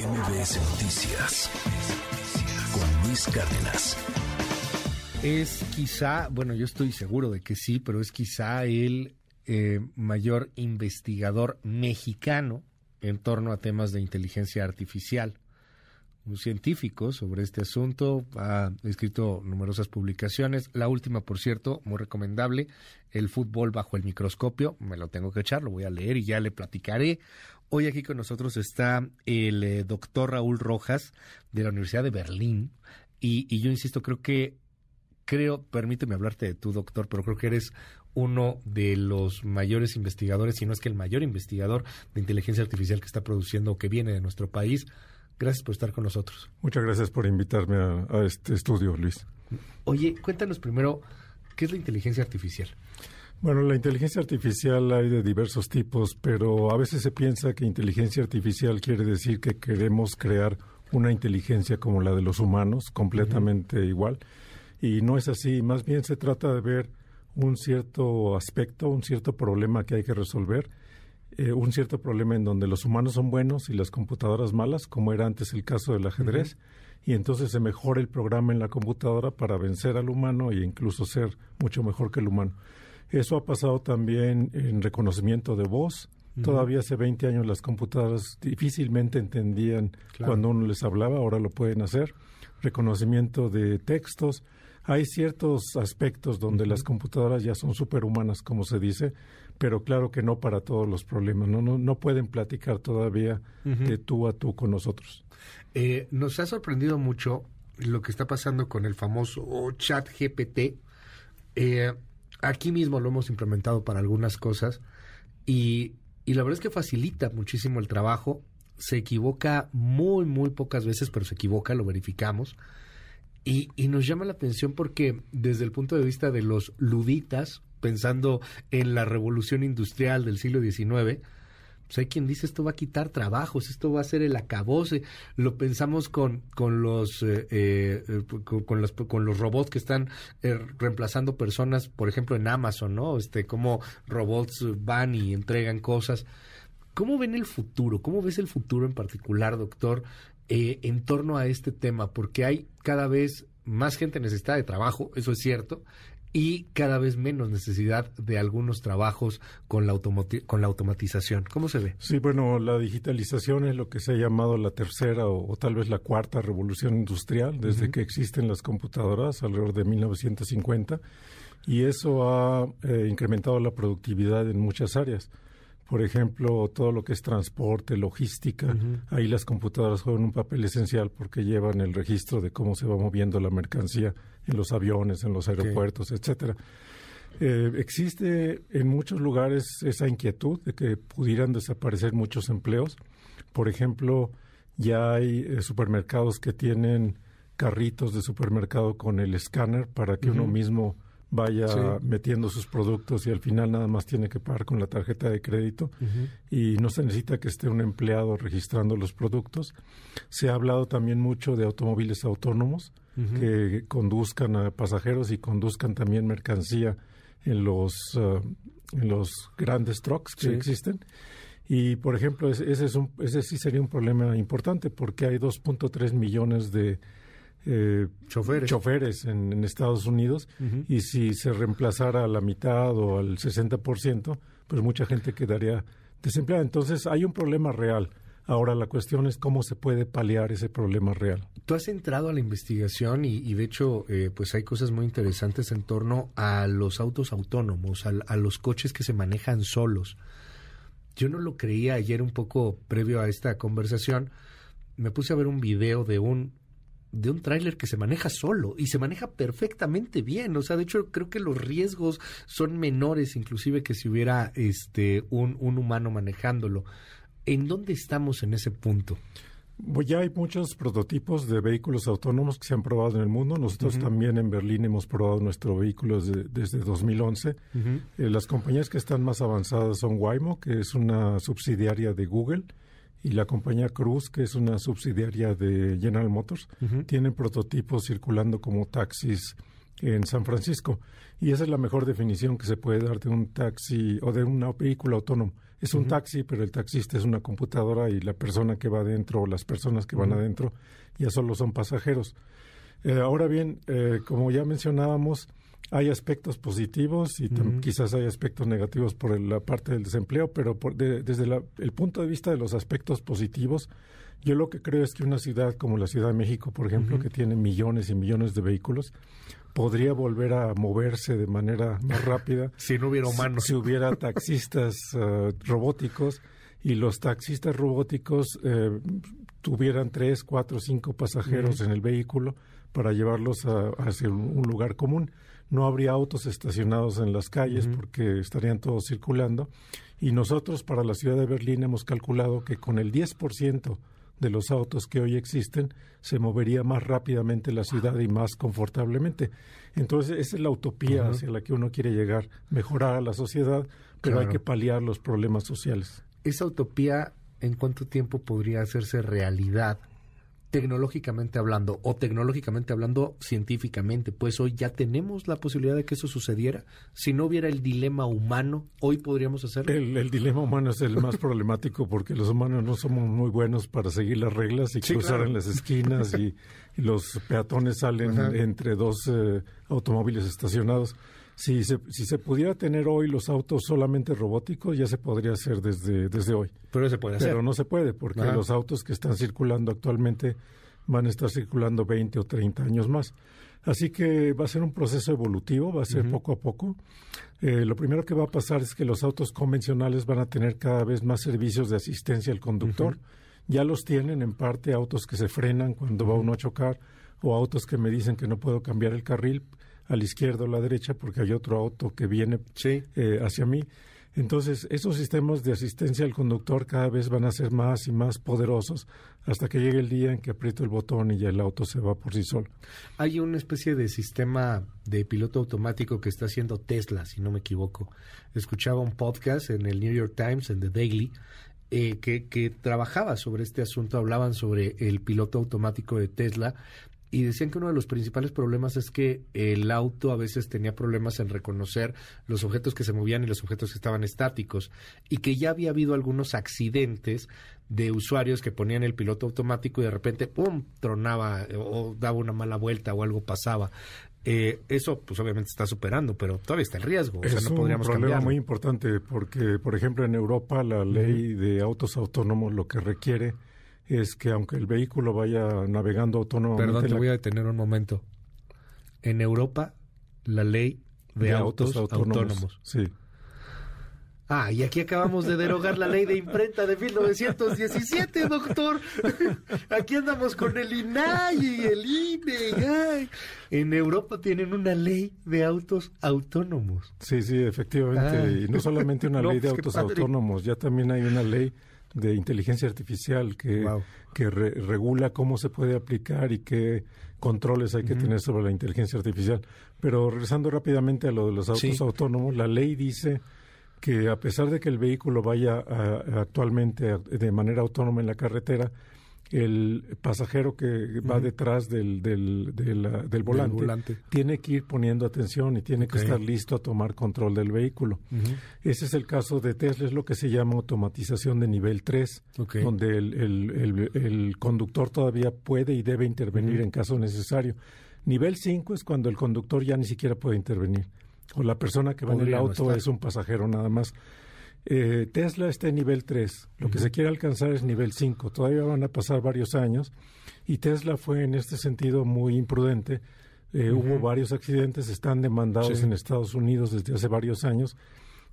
MBS Noticias con Luis Cárdenas. Es quizá, bueno, yo estoy seguro de que sí, pero es quizá el eh, mayor investigador mexicano en torno a temas de inteligencia artificial. Un científico sobre este asunto ha escrito numerosas publicaciones. La última, por cierto, muy recomendable, El fútbol bajo el microscopio. Me lo tengo que echar, lo voy a leer y ya le platicaré. Hoy aquí con nosotros está el eh, doctor Raúl Rojas de la Universidad de Berlín. Y, y yo insisto, creo que creo, permíteme hablarte de tu doctor, pero creo que eres uno de los mayores investigadores, si no es que el mayor investigador de inteligencia artificial que está produciendo o que viene de nuestro país. Gracias por estar con nosotros. Muchas gracias por invitarme a, a este estudio, Luis. Oye, cuéntanos primero, ¿qué es la inteligencia artificial? Bueno, la inteligencia artificial hay de diversos tipos, pero a veces se piensa que inteligencia artificial quiere decir que queremos crear una inteligencia como la de los humanos, completamente uh -huh. igual. Y no es así, más bien se trata de ver un cierto aspecto, un cierto problema que hay que resolver, eh, un cierto problema en donde los humanos son buenos y las computadoras malas, como era antes el caso del ajedrez, uh -huh. y entonces se mejora el programa en la computadora para vencer al humano e incluso ser mucho mejor que el humano. Eso ha pasado también en reconocimiento de voz. Uh -huh. Todavía hace 20 años las computadoras difícilmente entendían claro. cuando uno les hablaba, ahora lo pueden hacer. Reconocimiento de textos, hay ciertos aspectos donde uh -huh. las computadoras ya son superhumanas, como se dice, pero claro que no para todos los problemas. No, no, no pueden platicar todavía uh -huh. de tú a tú con nosotros. Eh, nos ha sorprendido mucho lo que está pasando con el famoso chat GPT. Eh, aquí mismo lo hemos implementado para algunas cosas y, y la verdad es que facilita muchísimo el trabajo. Se equivoca muy, muy pocas veces, pero se equivoca, lo verificamos. Y, y, nos llama la atención porque desde el punto de vista de los luditas, pensando en la revolución industrial del siglo XIX, pues hay quien dice esto va a quitar trabajos, esto va a ser el acabose. Lo pensamos con, con los eh, eh, con, con, los con los robots que están eh, reemplazando personas, por ejemplo en Amazon, ¿no? Este, como robots van y entregan cosas. ¿Cómo ven el futuro? ¿Cómo ves el futuro en particular, doctor? Eh, en torno a este tema, porque hay cada vez más gente necesitada de trabajo, eso es cierto, y cada vez menos necesidad de algunos trabajos con la, con la automatización. ¿Cómo se ve? Sí, bueno, la digitalización es lo que se ha llamado la tercera o, o tal vez la cuarta revolución industrial desde uh -huh. que existen las computadoras alrededor de 1950 y eso ha eh, incrementado la productividad en muchas áreas por ejemplo, todo lo que es transporte, logística, uh -huh. ahí las computadoras juegan un papel esencial porque llevan el registro de cómo se va moviendo la mercancía en los aviones, en los aeropuertos, okay. etcétera. Eh, existe en muchos lugares esa inquietud de que pudieran desaparecer muchos empleos. Por ejemplo, ya hay eh, supermercados que tienen carritos de supermercado con el escáner para que uh -huh. uno mismo vaya sí. metiendo sus productos y al final nada más tiene que pagar con la tarjeta de crédito uh -huh. y no se necesita que esté un empleado registrando los productos. Se ha hablado también mucho de automóviles autónomos uh -huh. que conduzcan a pasajeros y conduzcan también mercancía en los, uh, en los grandes trucks que sí. existen. Y, por ejemplo, ese, es un, ese sí sería un problema importante porque hay 2.3 millones de eh, choferes, choferes en, en, Estados Unidos uh -huh. y si se reemplazara a la mitad o al 60%, pues mucha gente quedaría desempleada. Entonces hay un problema real. Ahora la cuestión es cómo se puede paliar ese problema real. Tú has entrado a la investigación y, y de hecho eh, pues hay cosas muy interesantes en torno a los autos autónomos, a, a los coches que se manejan solos. Yo no lo creía ayer un poco previo a esta conversación. Me puse a ver un video de un de un tráiler que se maneja solo y se maneja perfectamente bien. O sea, de hecho, creo que los riesgos son menores, inclusive que si hubiera este un, un humano manejándolo. ¿En dónde estamos en ese punto? Pues ya hay muchos prototipos de vehículos autónomos que se han probado en el mundo. Nosotros uh -huh. también en Berlín hemos probado nuestro vehículo desde, desde 2011. Uh -huh. eh, las compañías que están más avanzadas son Waymo, que es una subsidiaria de Google, y la compañía Cruz, que es una subsidiaria de General Motors, uh -huh. tienen prototipos circulando como taxis en San Francisco. Y esa es la mejor definición que se puede dar de un taxi o de un vehículo autónomo. Es un taxi, pero el taxista es una computadora y la persona que va adentro o las personas que van adentro ya solo son pasajeros. Eh, ahora bien, eh, como ya mencionábamos, hay aspectos positivos y quizás hay aspectos negativos por la parte del desempleo, pero desde el punto de vista de los aspectos positivos, yo lo que creo es que una ciudad como la Ciudad de México, por ejemplo, que tiene millones y millones de vehículos, podría volver a moverse de manera más rápida si no hubiera humanos. Si, hubiera taxistas uh, robóticos y los taxistas robóticos eh, tuvieran tres, cuatro, cinco pasajeros en el vehículo para llevarlos a, hacia un lugar común. No habría autos estacionados en las calles porque estarían todos circulando. Y nosotros para la ciudad de Berlín hemos calculado que con el 10% de los autos que hoy existen, se movería más rápidamente la ciudad y más confortablemente. Entonces, esa es la utopía hacia la que uno quiere llegar, mejorar a la sociedad, pero hay que paliar los problemas sociales. Esa utopía, ¿en cuánto tiempo podría hacerse realidad? Tecnológicamente hablando o tecnológicamente hablando científicamente, pues hoy ya tenemos la posibilidad de que eso sucediera. Si no hubiera el dilema humano, hoy podríamos hacerlo. El, dilema humano es el más problemático porque los humanos no somos muy buenos para seguir las reglas y cruzar en las esquinas y, los peatones salen entre dos eh, automóviles estacionados. Si se, si se pudiera tener hoy los autos solamente robóticos, ya se podría hacer desde, desde hoy. Pero se puede hacer. Pero no se puede, porque los autos que están circulando actualmente van a estar circulando 20 o 30 años más. Así que va a ser un proceso evolutivo, va a ser poco a poco. Eh, lo primero que va a pasar es que los autos convencionales van a tener cada vez más servicios de asistencia al conductor. Ya los tienen en parte autos que se frenan cuando va uno a chocar o autos que me dicen que no puedo cambiar el carril a la izquierda o a la derecha porque hay otro auto que viene eh, hacia mí. Entonces, esos sistemas de asistencia al conductor cada vez van a ser más y más poderosos hasta que llegue el día en que aprieto el botón y ya el auto se va por sí solo. Hay una especie de sistema de piloto automático que está haciendo Tesla, si no me equivoco. Escuchaba un podcast en el New York Times, en The Daily, eh, que, que, trabajaba sobre este asunto, hablaban sobre el piloto automático de Tesla y decían que uno de los principales problemas es que el auto a veces tenía problemas en reconocer los objetos que se movían y los objetos que estaban estáticos y que ya había habido algunos accidentes de usuarios que ponían el piloto automático y de repente pum tronaba o daba una mala vuelta o algo pasaba. Eh, eso pues obviamente está superando, pero todavía está el riesgo. Es un problema muy importante porque, por ejemplo, en Europa la ley de autos autónomos lo que requiere es que aunque el vehículo vaya navegando autónomamente... Perdón, te voy a detener un momento. En Europa, la ley de, autos, autónomos. Sí. Ah, y aquí acabamos de derogar la ley de imprenta de 1917, doctor. Aquí andamos con el INAI y el INE. En Europa tienen una ley de autos autónomos. Sí, sí, efectivamente. y no solamente una ley de pues, autos autónomos, ya también hay una ley de inteligencia artificial que, que regula cómo se puede aplicar y qué controles hay que tener sobre la inteligencia artificial. Pero regresando rápidamente a lo de los autos autónomos, la ley dice que a pesar de que el vehículo vaya actualmente de manera autónoma en la carretera, el pasajero que va detrás del, del, del, volante, tiene que ir poniendo atención y tiene que estar listo a tomar control del vehículo. Ese es el caso de Tesla, es lo que se llama automatización de nivel 3, donde el, el, conductor todavía puede y debe intervenir en caso necesario. Nivel 5 es cuando el conductor ya ni siquiera puede intervenir, o la persona que va en el auto es un pasajero nada más. Eh, Tesla está en nivel 3, lo que se quiere alcanzar es nivel 5, todavía van a pasar varios años. Y Tesla fue en este sentido muy imprudente. Eh, hubo varios accidentes, están demandados en Estados Unidos desde hace varios años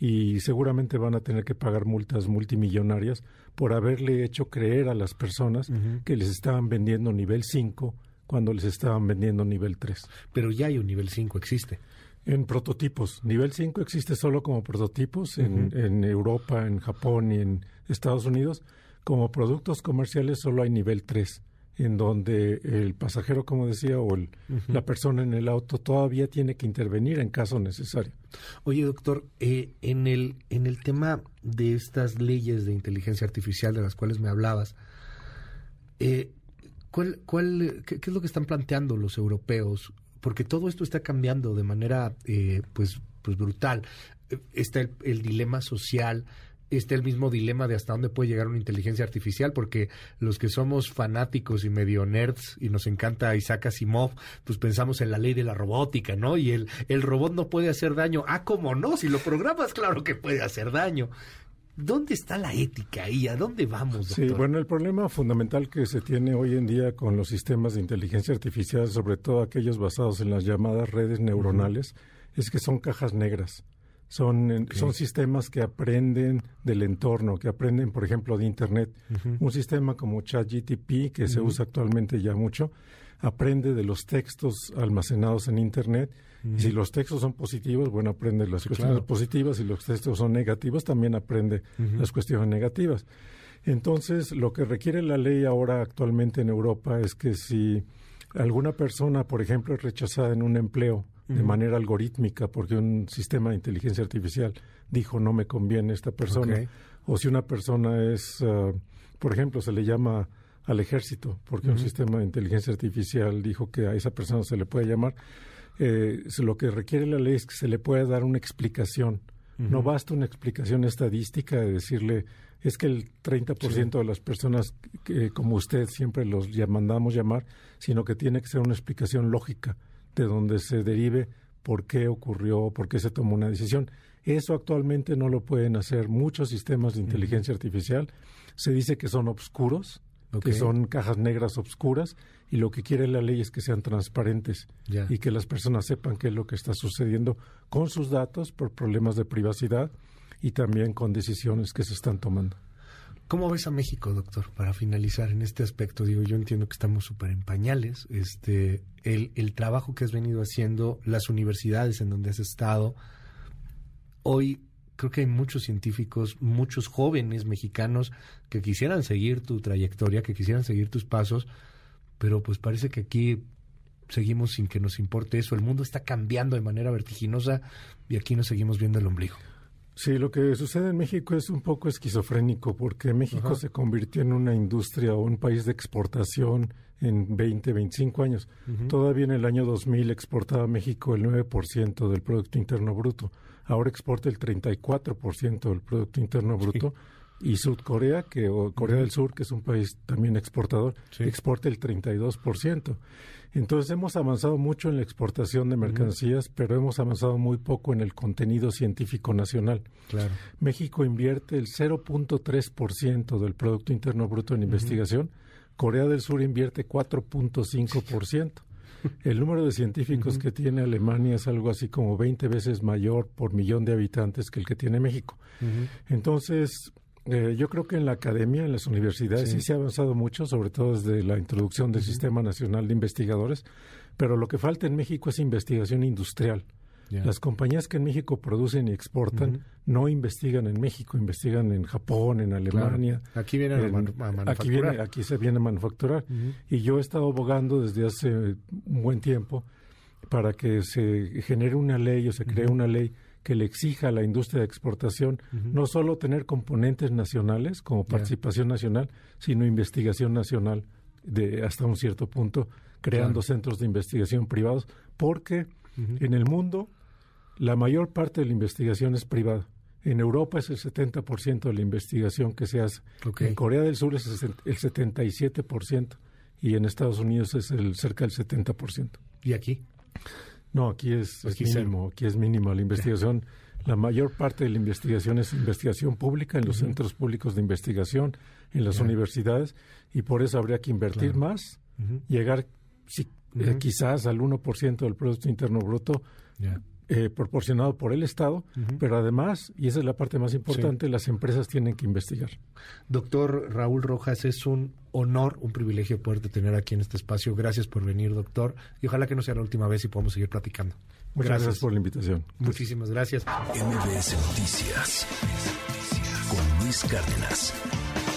y seguramente van a tener que pagar multas multimillonarias por haberle hecho creer a las personas que les estaban vendiendo nivel 5 cuando les estaban vendiendo nivel 3. Pero ya hay un nivel 5, existe. En prototipos. Nivel 5 existe solo como prototipos en, en, Europa, en Japón y en Estados Unidos. Como productos comerciales solo hay nivel 3, en donde el pasajero, como decía, o la persona en el auto todavía tiene que intervenir en caso necesario. Oye, doctor, eh, en, el, en el tema de estas leyes de inteligencia artificial de las cuales me hablabas, eh, ¿cuál, cuál, qué, es lo que están planteando los europeos porque todo esto está cambiando de manera eh, pues, pues brutal. Está el, dilema social, está el mismo dilema de hasta dónde puede llegar una inteligencia artificial, porque los que somos fanáticos y medio nerds y nos encanta Isaac Asimov, pues pensamos en la ley de la robótica, ¿no? Y el, el robot no puede hacer daño. Ah, ¿cómo no? Si lo programas, claro que puede hacer daño. ¿Dónde está la ética ahí? ¿A dónde vamos? Doctor? Sí, bueno, el problema fundamental que se tiene hoy en día con los sistemas de inteligencia artificial, sobre todo aquellos basados en las llamadas redes neuronales, es que son cajas negras. Son, son sistemas que aprenden del entorno, que aprenden, por ejemplo, de Internet. Un sistema como ChatGTP, que se usa actualmente ya mucho, aprende de los textos almacenados en Internet. Y si los textos son positivos, bueno, aprende las cuestiones positivas. Si los textos son negativos, también aprende las cuestiones negativas. Entonces, lo que requiere la ley ahora actualmente en Europa es que si alguna persona, por ejemplo, es rechazada en un empleo de manera algorítmica porque un sistema de inteligencia artificial dijo no me conviene esta persona, o si una persona es, ah, por ejemplo, se le llama al ejército porque un sistema de inteligencia artificial dijo que a esa persona se le puede llamar, eh, lo que requiere la ley es que se le pueda dar una explicación. No basta una explicación estadística de decirle es que el 30% de las personas, que, como usted siempre los mandamos llamar, sino que tiene que ser una explicación lógica de donde se derive por qué ocurrió, por qué se tomó una decisión. Eso actualmente no lo pueden hacer muchos sistemas de inteligencia artificial. Se dice que son obscuros, que son cajas negras obscuras, y lo que quiere la ley es que sean transparentes y que las personas sepan qué es lo que está sucediendo con sus datos por problemas de privacidad y también con decisiones que se están tomando. ¿Cómo ves a México, doctor? Para finalizar en este aspecto, digo, yo entiendo que estamos súper en pañales. Este, el, el trabajo que has venido haciendo, las universidades en donde has estado. Hoy creo que hay muchos científicos, muchos jóvenes mexicanos que quisieran seguir tu trayectoria, que quisieran seguir tus pasos, pero pues parece que aquí seguimos sin que nos importe eso. El mundo está cambiando de manera vertiginosa y aquí nos seguimos viendo el ombligo. Sí, lo que sucede en México es un poco esquizofrénico porque México se convirtió en una industria o un país de exportación en 20, 25 años. Todavía en el año 2000 exportaba México el 9% del Producto Interno Bruto. Ahora exporta el 34% del Producto Interno Bruto. Y Sudcorea, que, o Corea del Sur, que es un país también exportador, exporta el 32%. Entonces hemos avanzado mucho en la exportación de mercancías, pero hemos avanzado muy poco en el contenido científico nacional. Claro. México invierte el 0.3% del Producto Interno Bruto en investigación, Corea del Sur invierte 4.5%. El número de científicos que tiene Alemania es algo así como 20 veces mayor por millón de habitantes que el que tiene México. Entonces, eh, yo creo que en la academia, en las universidades, sí. se ha avanzado mucho, sobre todo desde la introducción del Sistema Nacional de Investigadores, pero lo que falta en México es investigación industrial. Las compañías que en México producen y exportan no investigan en México, investigan en Japón, en Alemania. Aquí viene a, manufacturar. Aquí, viene, aquí se viene a manufacturar. Y yo he estado abogando desde hace un buen tiempo para que se genere una ley o se cree una ley que le exija a la industria de exportación no solo tener componentes nacionales como participación nacional, sino investigación nacional de hasta un cierto punto, creando centros de investigación privados, porque en el mundo la mayor parte de la investigación es privada. En Europa es el 70% de la investigación que se hace. En Corea del Sur es el 77% y en Estados Unidos es el cerca del 70%. ¿Y aquí? No, aquí es, mínimo, aquí es mínimo la investigación. La mayor parte de la investigación es investigación pública en los centros públicos de investigación, en las universidades, y por eso habría que invertir más, llegar eh, quizás al 1% del Producto Interno Bruto. Eh, proporcionado por el Estado, pero además, y esa es la parte más importante, las empresas tienen que investigar. Doctor Raúl Rojas, es un honor, un privilegio poderte tener aquí en este espacio. Gracias por venir, doctor, y ojalá que no sea la última vez y podamos seguir platicando. Muchas gracias, por la invitación. Muchísimas gracias. MBS Noticias con Luis Cárdenas.